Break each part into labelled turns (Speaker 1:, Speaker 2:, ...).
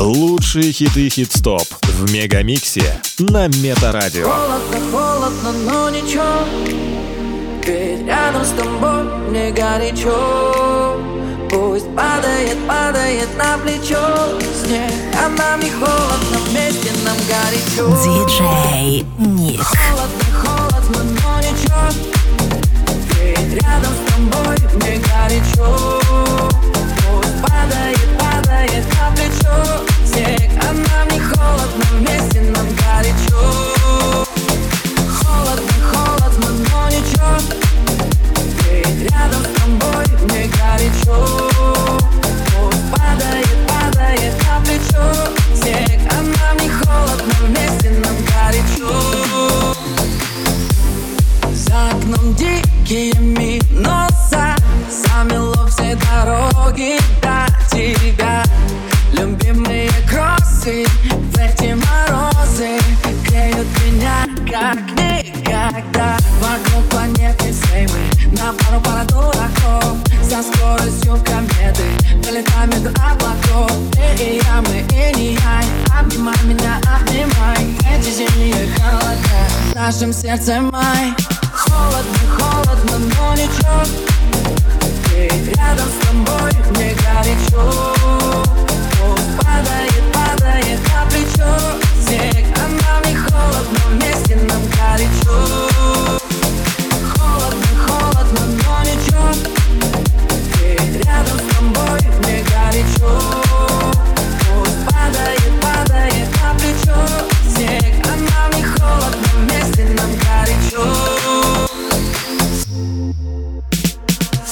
Speaker 1: Лучшие хиты хит-стоп в Мегамиксе на Метарадио.
Speaker 2: Холодно, холодно, но ничего. Ведь рядом с тобой мне горячо. Пусть падает, падает на плечо. Снег А нам не холодно, вместе нам горячо.
Speaker 3: Диджей Ник.
Speaker 2: Холодно, холодно, но ничего. Ведь рядом с тобой мне горячо А нам не холодно, вместе как никогда Вокруг планеты всей мы на пару пара дураков Со скоростью кометы Долетаем между облаков. Ты и я, мы и не я Обнимай меня, обнимай. Эти зимние холода В нашем сердце май Холодно, холодно, но ничего. Ведь рядом с тобой мне горячо. Падает, падает на плечо Снег, а нам не холодно, вместе нам горячо. Холодно, холодно, но ничего Ведь рядом с тобой мне горячо. Пусть падает, падает на плечо. Снег, а нам не холодно, вместе нам горячо.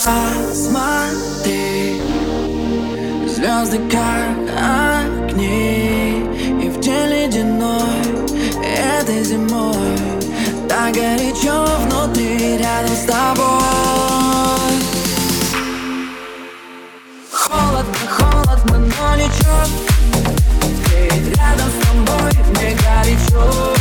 Speaker 2: Посмотри, звезды как горячо внутри рядом с тобой. Холодно, холодно, но ничего. Ведь рядом с тобой мне горячо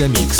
Speaker 1: Мегамикс.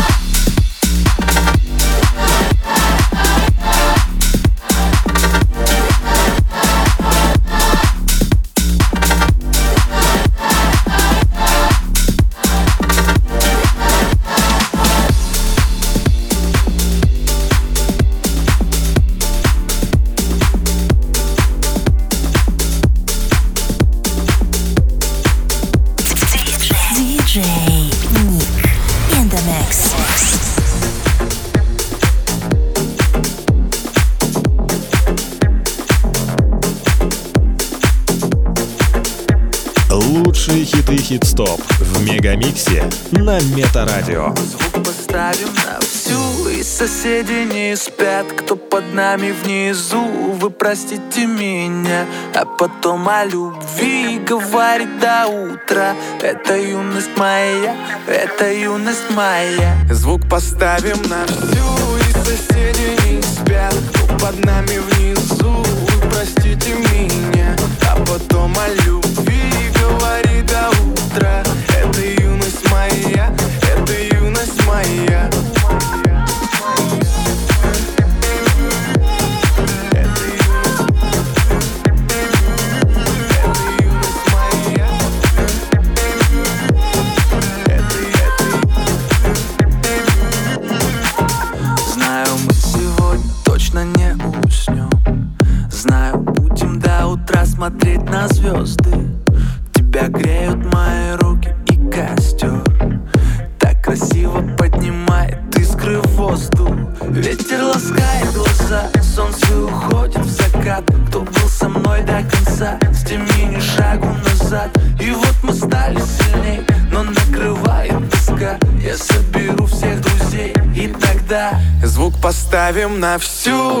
Speaker 4: Хит-стоп в Мегамиксе на Метарадио.
Speaker 5: Звук поставим на всю И соседи не спят. Кто под нами внизу Вы простите меня. А потом о любви Говорит до утра. Это юность моя Это юность моя.
Speaker 6: Звук поставим на всю И соседи не спят. Кто под нами внизу Поставим на всю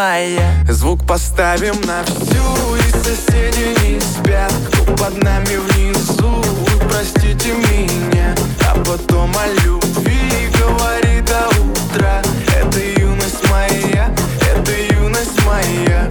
Speaker 6: мая Звук поставим на всю И соседи не спят. Под нами внизу простите меня. А потом о любви Говори до утра. Это юность моя Это юность моя.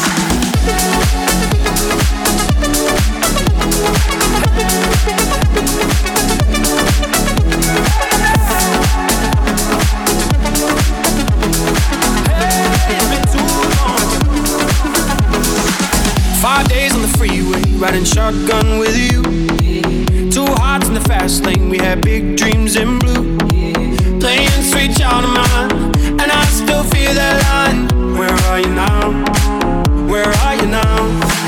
Speaker 7: riding shotgun with you. Two hearts in the fast lane, we had big dreams in blue. Playing sweet child of mine, and I still feel that line. Where are you now? Where are you now?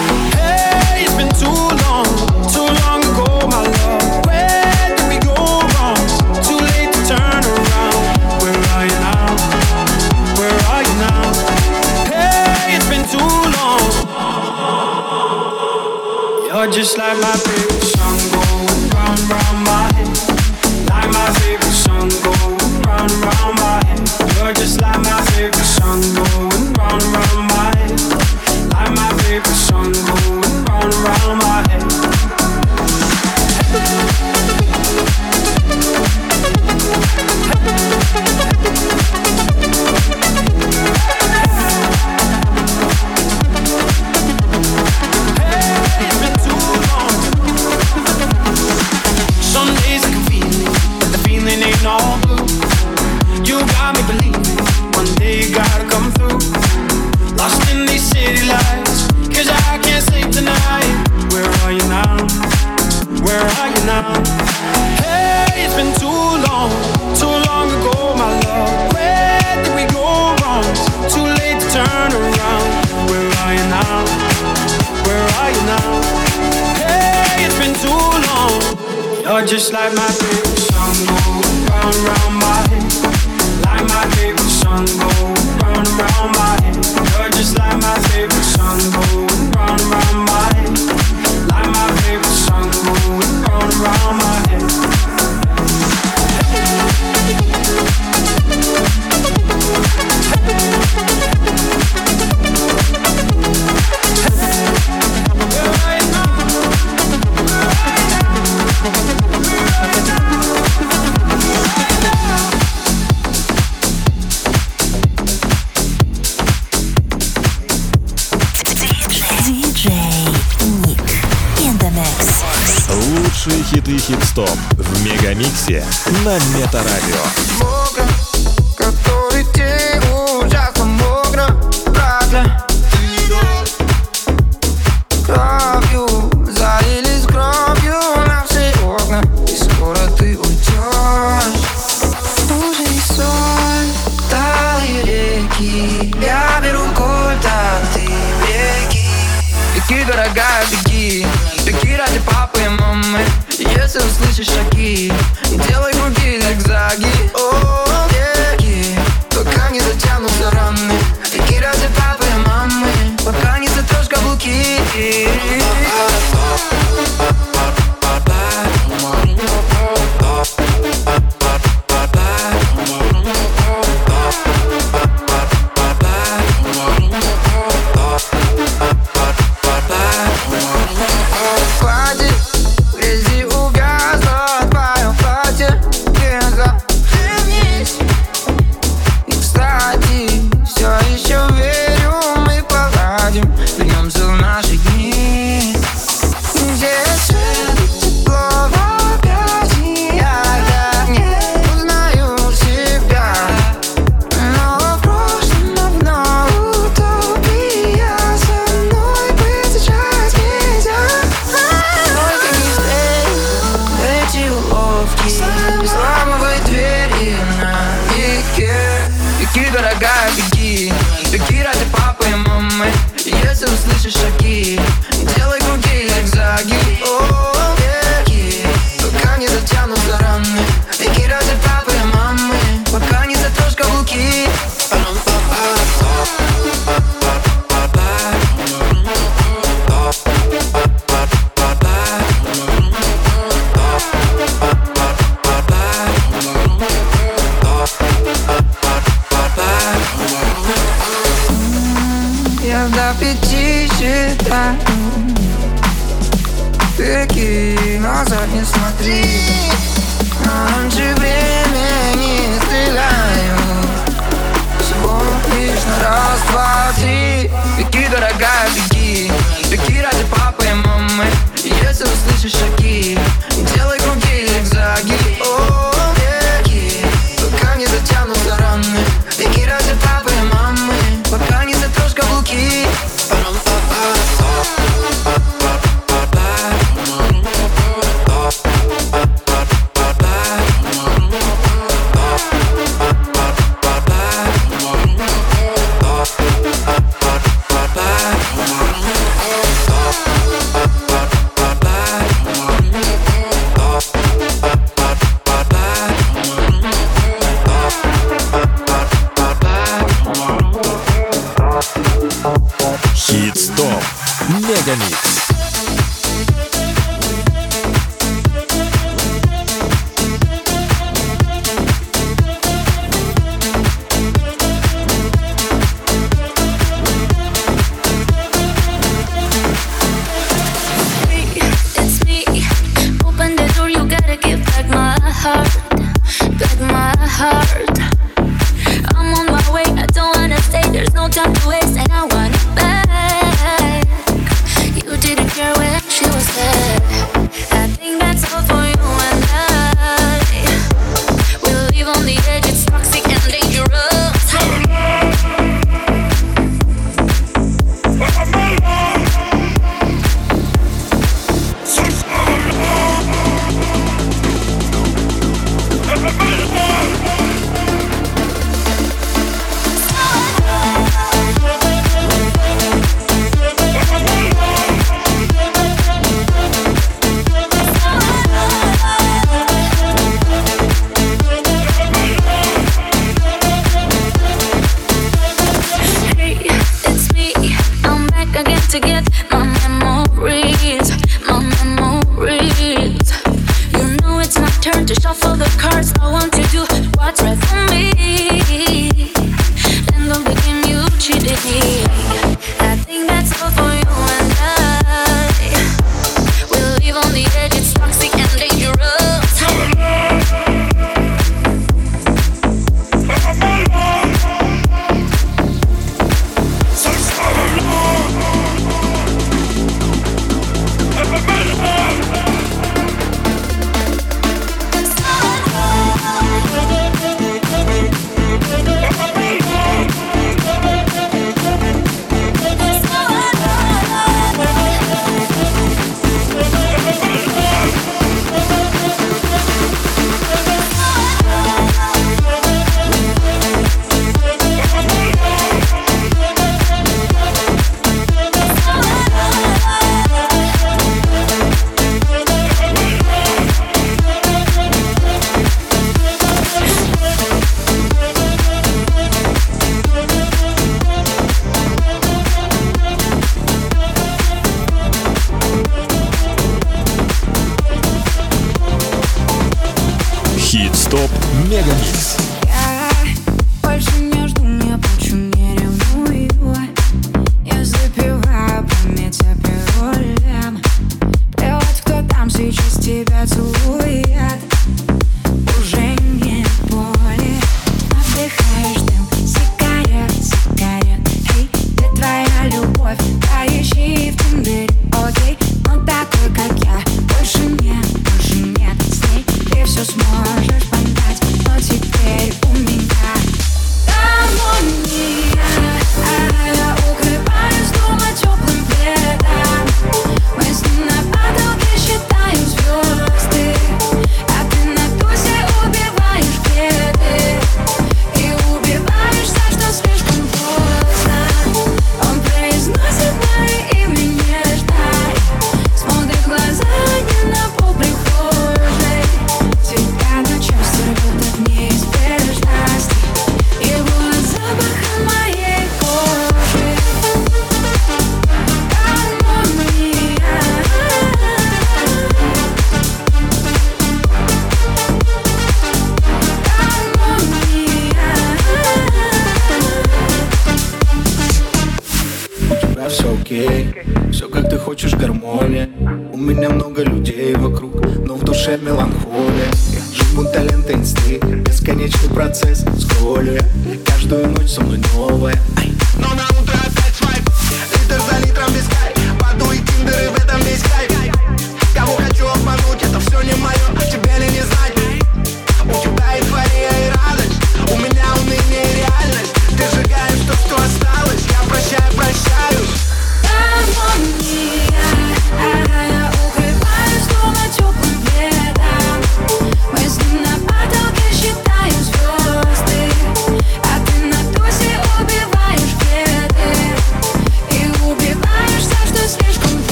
Speaker 7: like my.
Speaker 1: Лучшие хиты хит-стоп в Мегамиксе на Метарадио.
Speaker 6: Бога, который день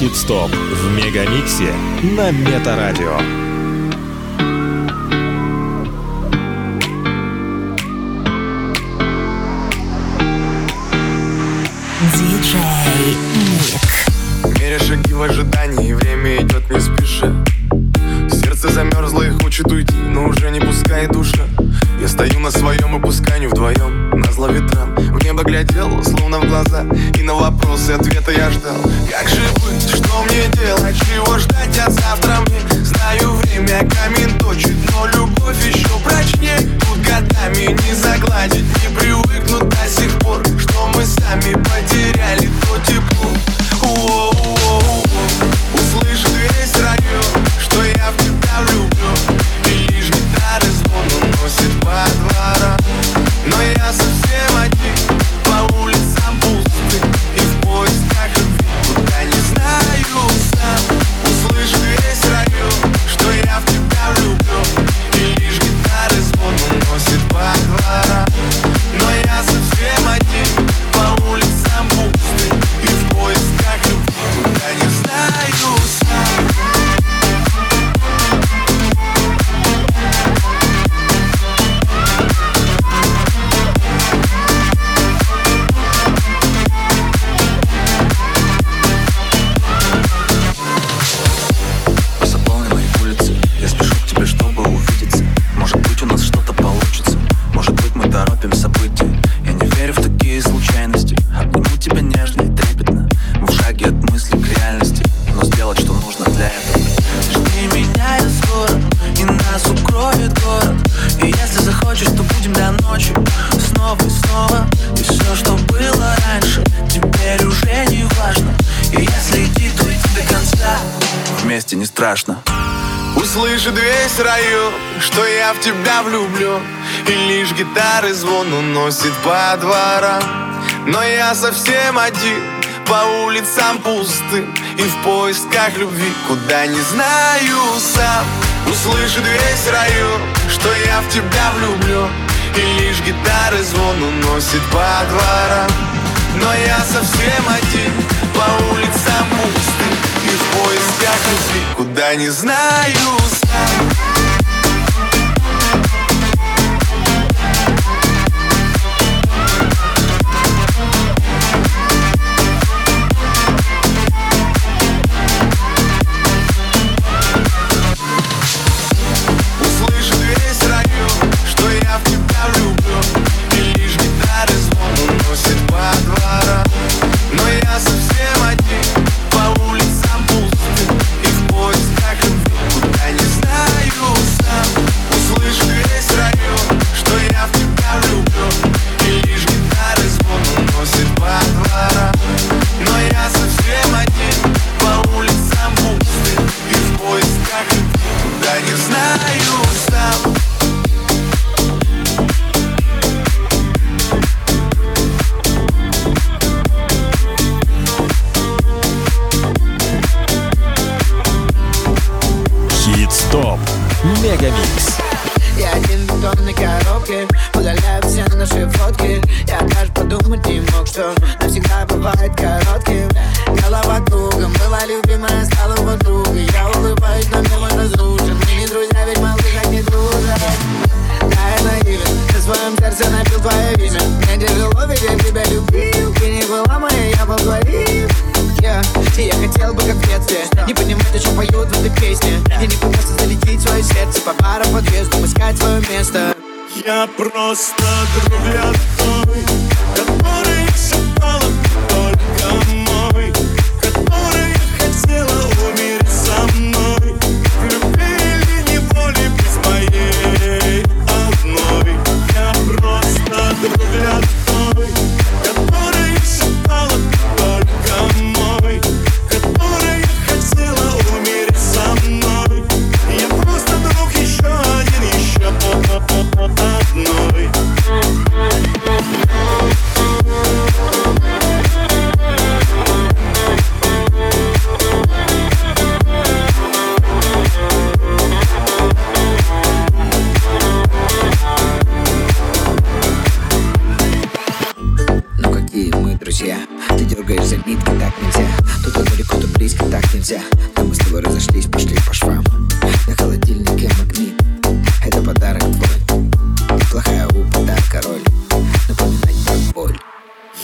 Speaker 1: хит-стоп
Speaker 4: в
Speaker 6: Мегамиксе на Метарадио. в тебя влюблю, И лишь гитары звон уносит по дворам. Но я совсем один по улицам пустым И в поисках любви, куда не знаю сам. Услышит весь район, что я в тебя влюблю, И лишь гитары звон уносит по дворам. Но я совсем один по улицам пустым И в поисках любви, куда не знаю сам.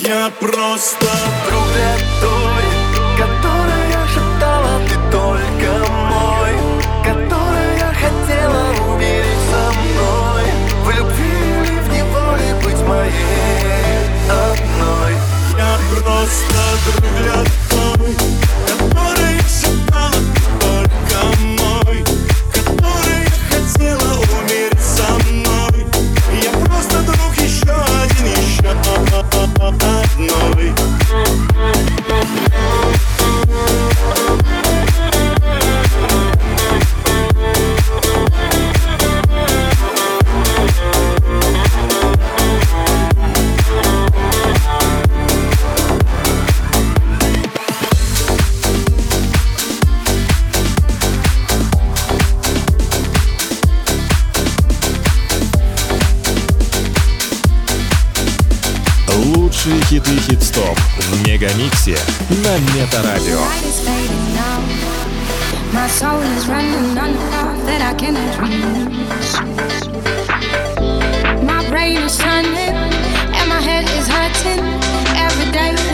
Speaker 6: Я
Speaker 8: просто друг для той, которая шептала ты только мой, которая хотела умереть со мной, в любви или в неволе быть моей одной. Я просто друг для той.
Speaker 9: на
Speaker 1: Метарадио.
Speaker 10: My soul is running on love that I. My brain is turning and my head is hurting every day.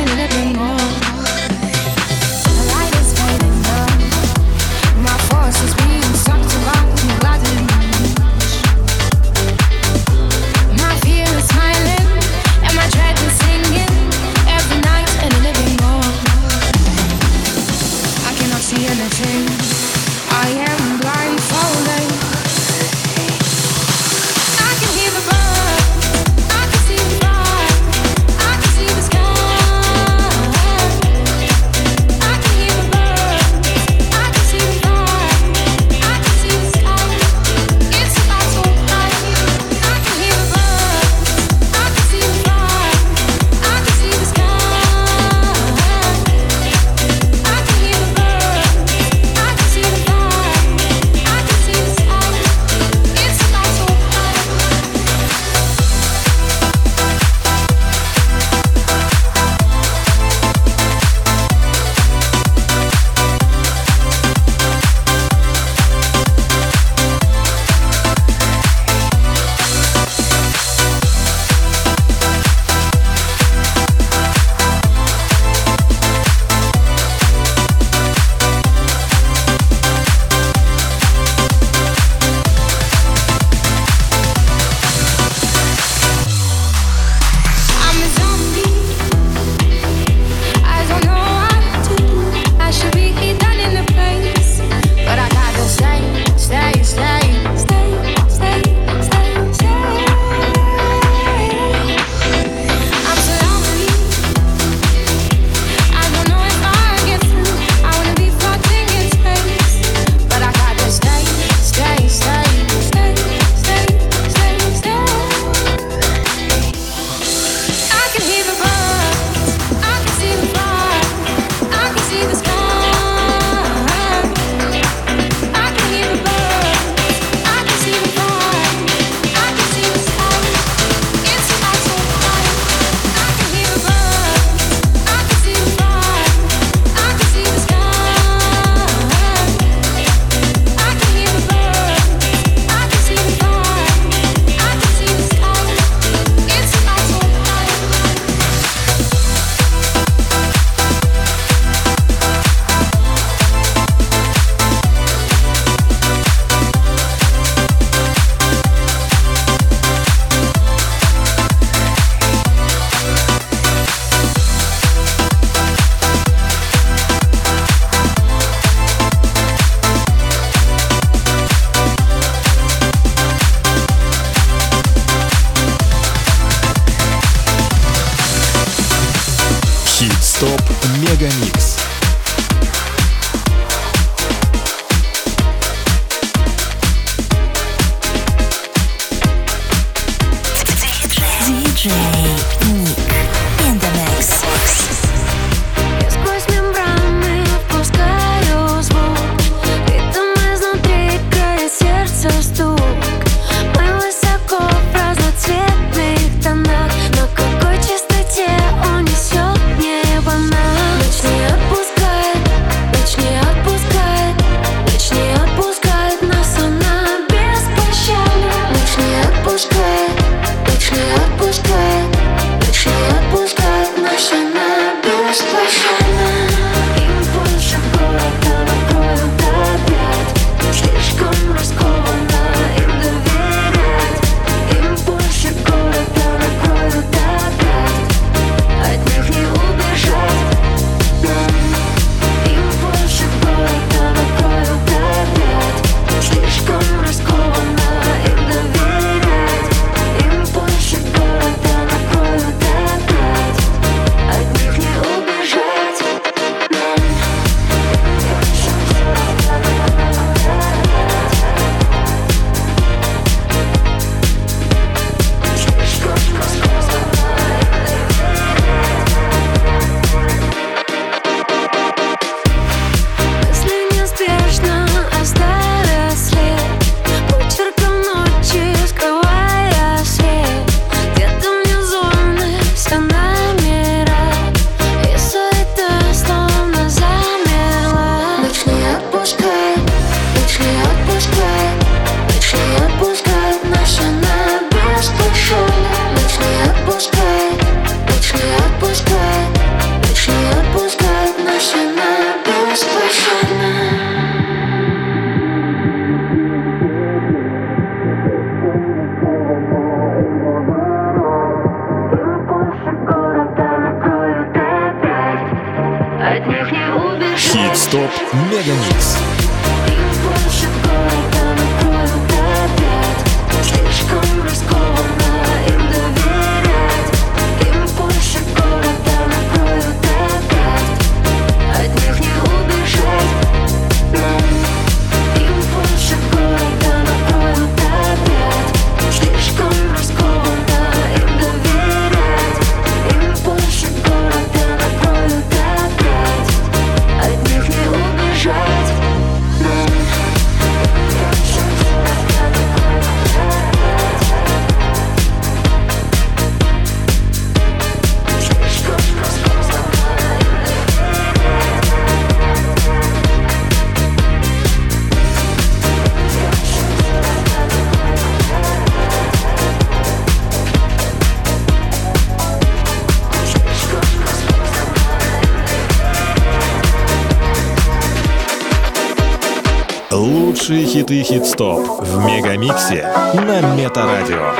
Speaker 4: Лучшие хиты хит-стоп в Мегамиксе на Метарадио.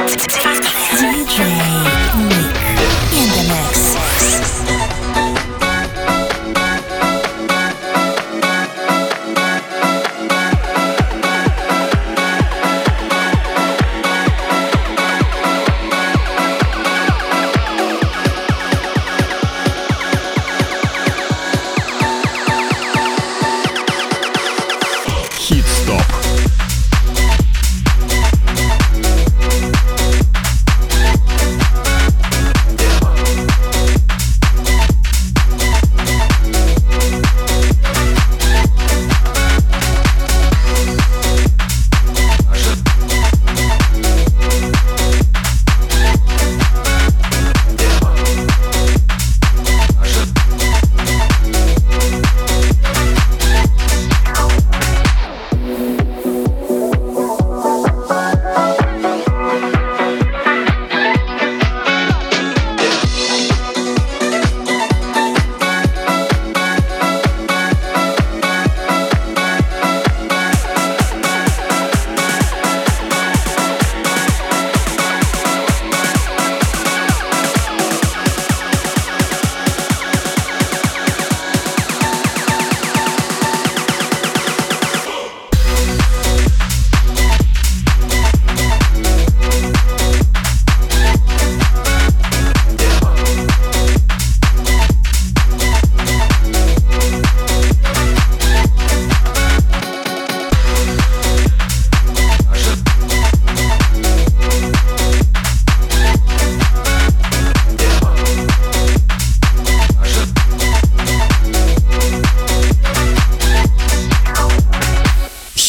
Speaker 3: Диджей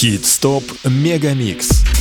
Speaker 4: Хит-стоп Мегамикс.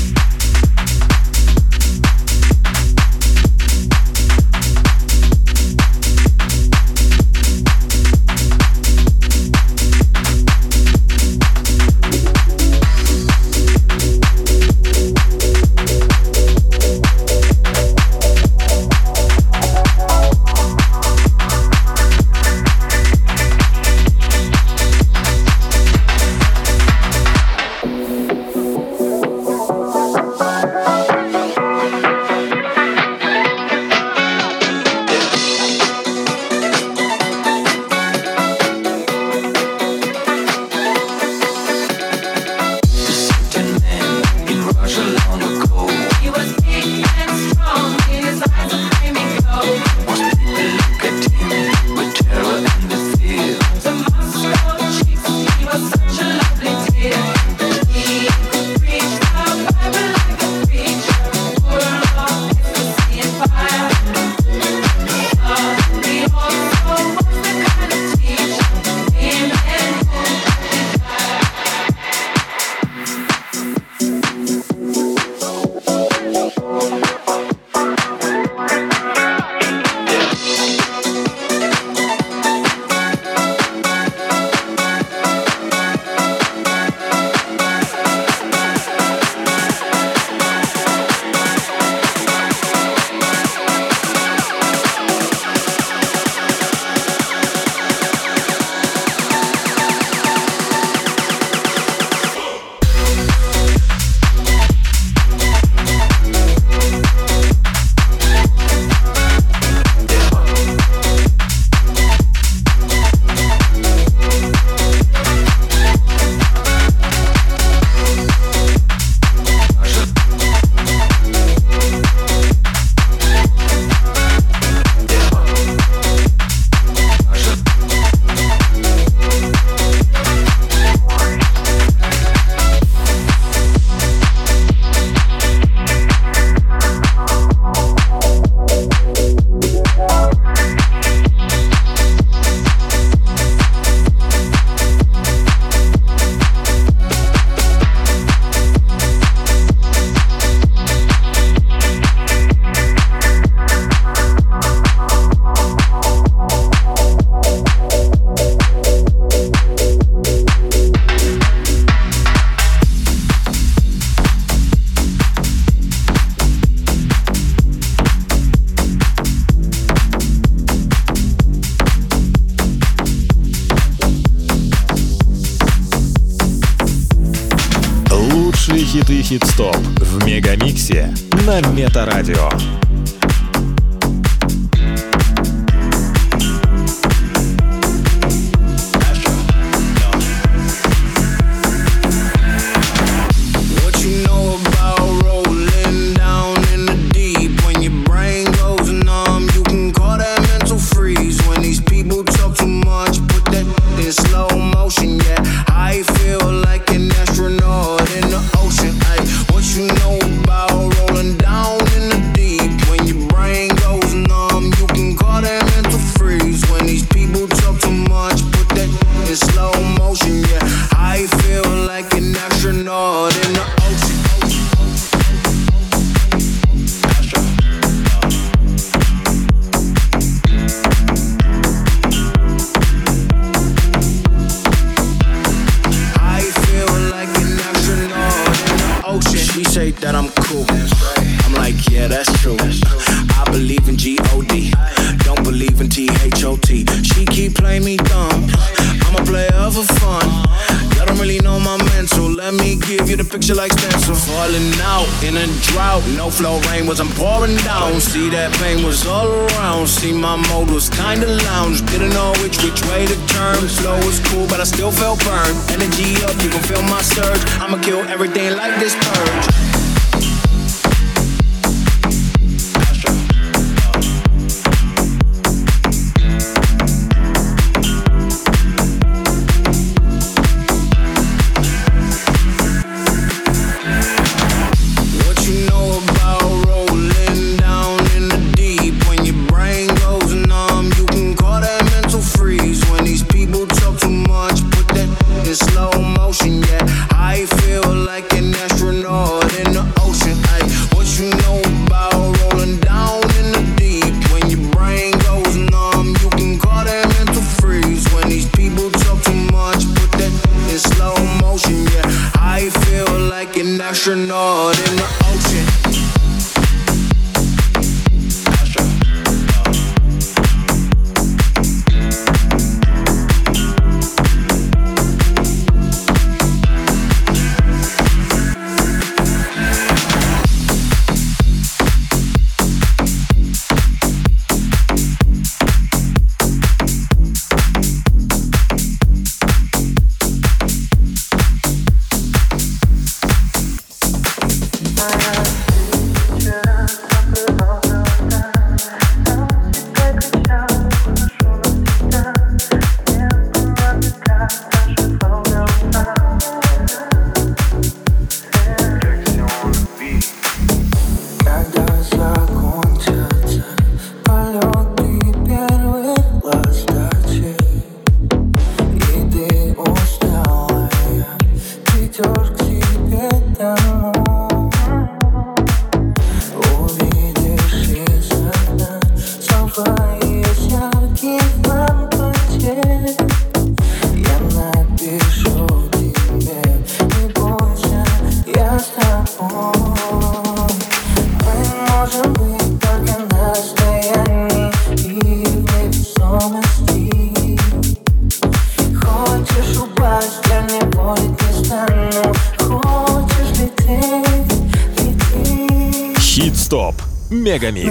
Speaker 1: Метарадио.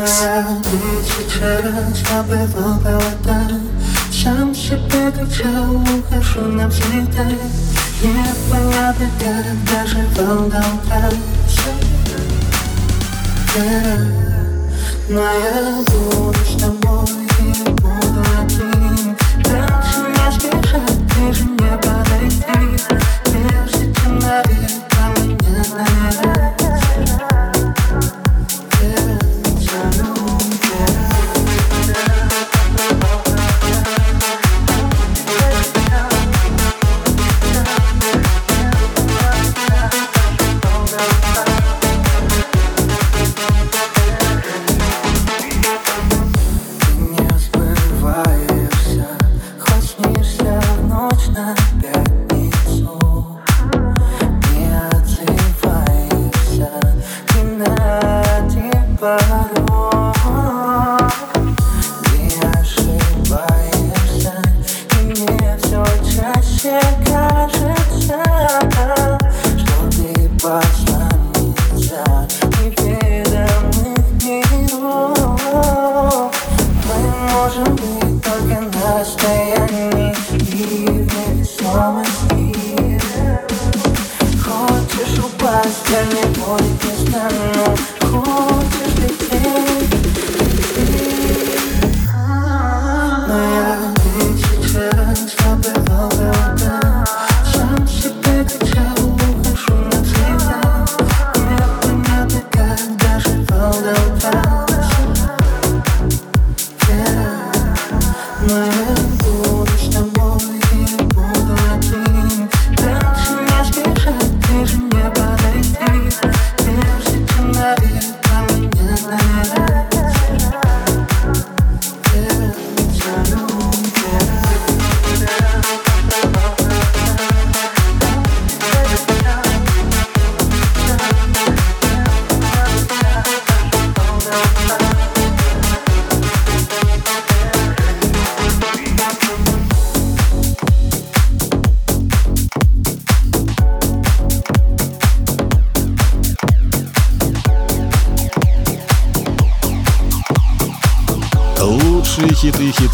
Speaker 1: Мегамикс.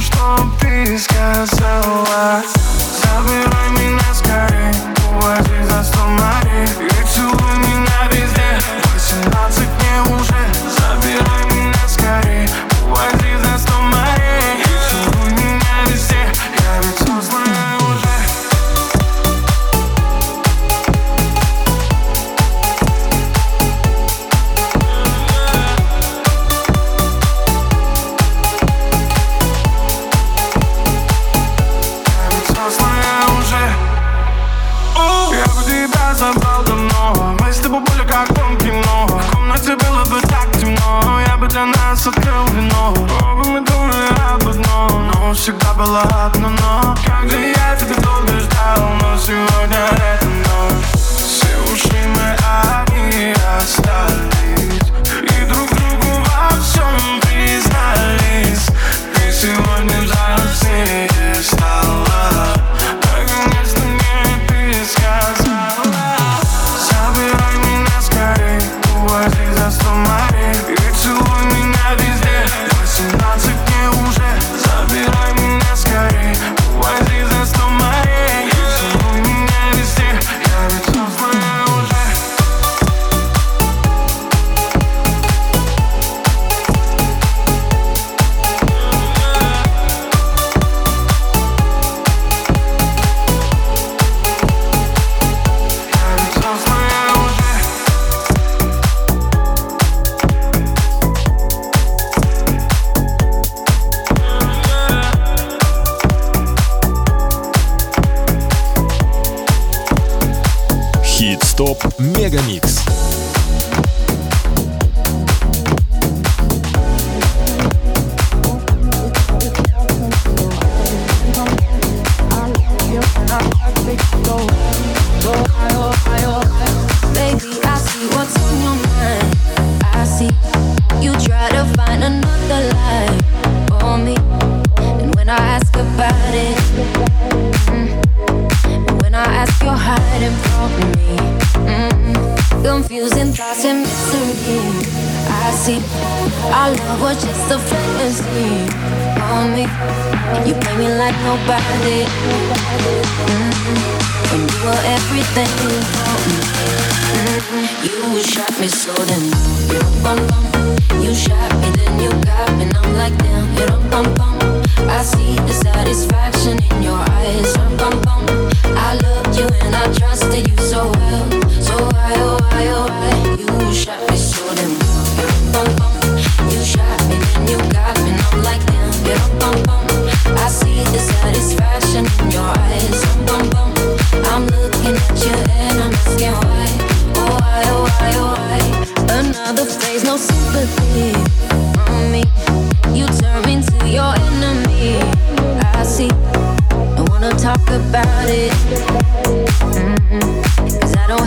Speaker 11: что ты
Speaker 6: сказала. Забирай меня скорей, уводи за сто морей. И целуй меня везде, восемнадцать мне уже. Забирай меня скорей,
Speaker 12: уводи double up.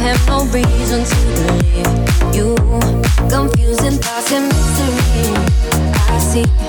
Speaker 12: have no reason to believe you. Confusing thoughts and mystery. I see.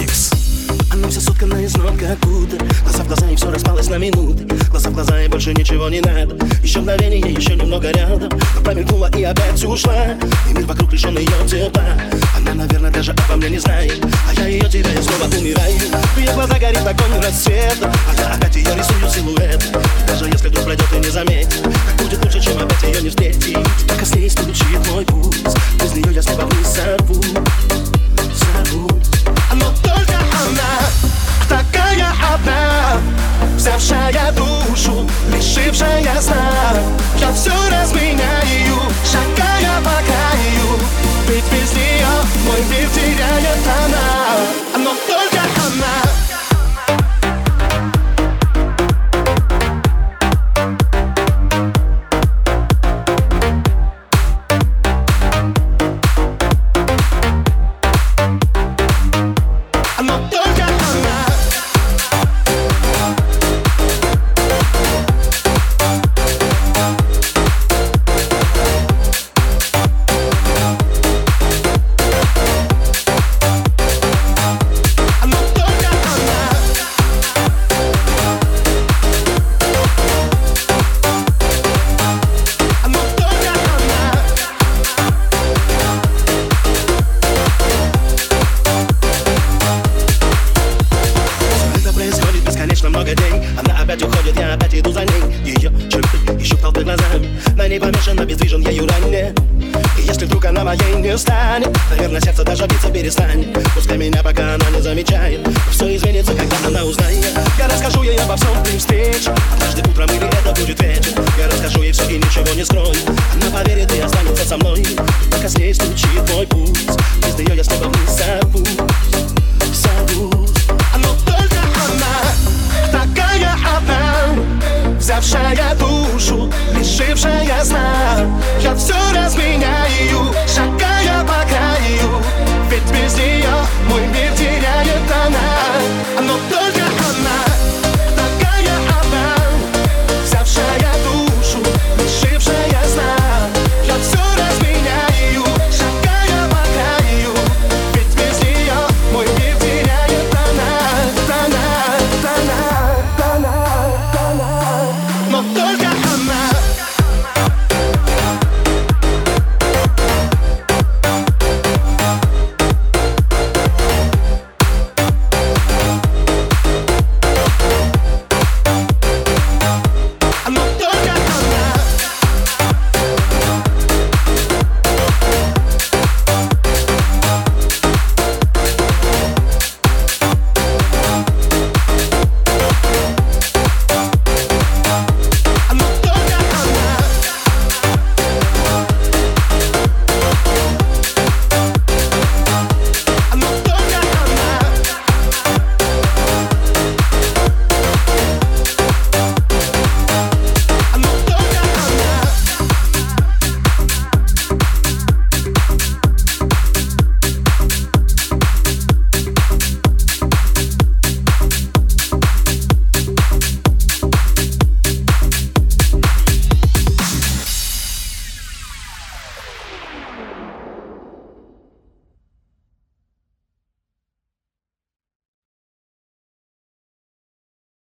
Speaker 1: микс.
Speaker 13: Она вся соткана из ног, как утро. Глаза в глаза и все распалось на минуты. Глаза в глаза и больше ничего не надо. Еще мгновение, еще немного рядом. Но промелькнула и опять ушла. И мир вокруг лишен ее тепла. Она, наверное, даже обо мне не знает. А я ее теряю, снова умираю. В ее глаза горит огонь рассвета. А я опять ее рисую силуэт. И Даже если вдруг пройдет и не заметит. Так будет лучше, чем опять ее не встретить. Только с ней стучит мой путь. Без нее я снова вниз сорву Сорвусь но только она Такая одна, взявшая душу, лишившая сна. Я все разменяю, шагая по краю. Ведь без нее мой мир теряет она Но только со мной Пока с стучит мой путь Без нее я снова не забудь Забудь Но только она Такая одна Взявшая душу Лишившая сна. Я все разменяю Шагая по краю Ведь без нее мой мир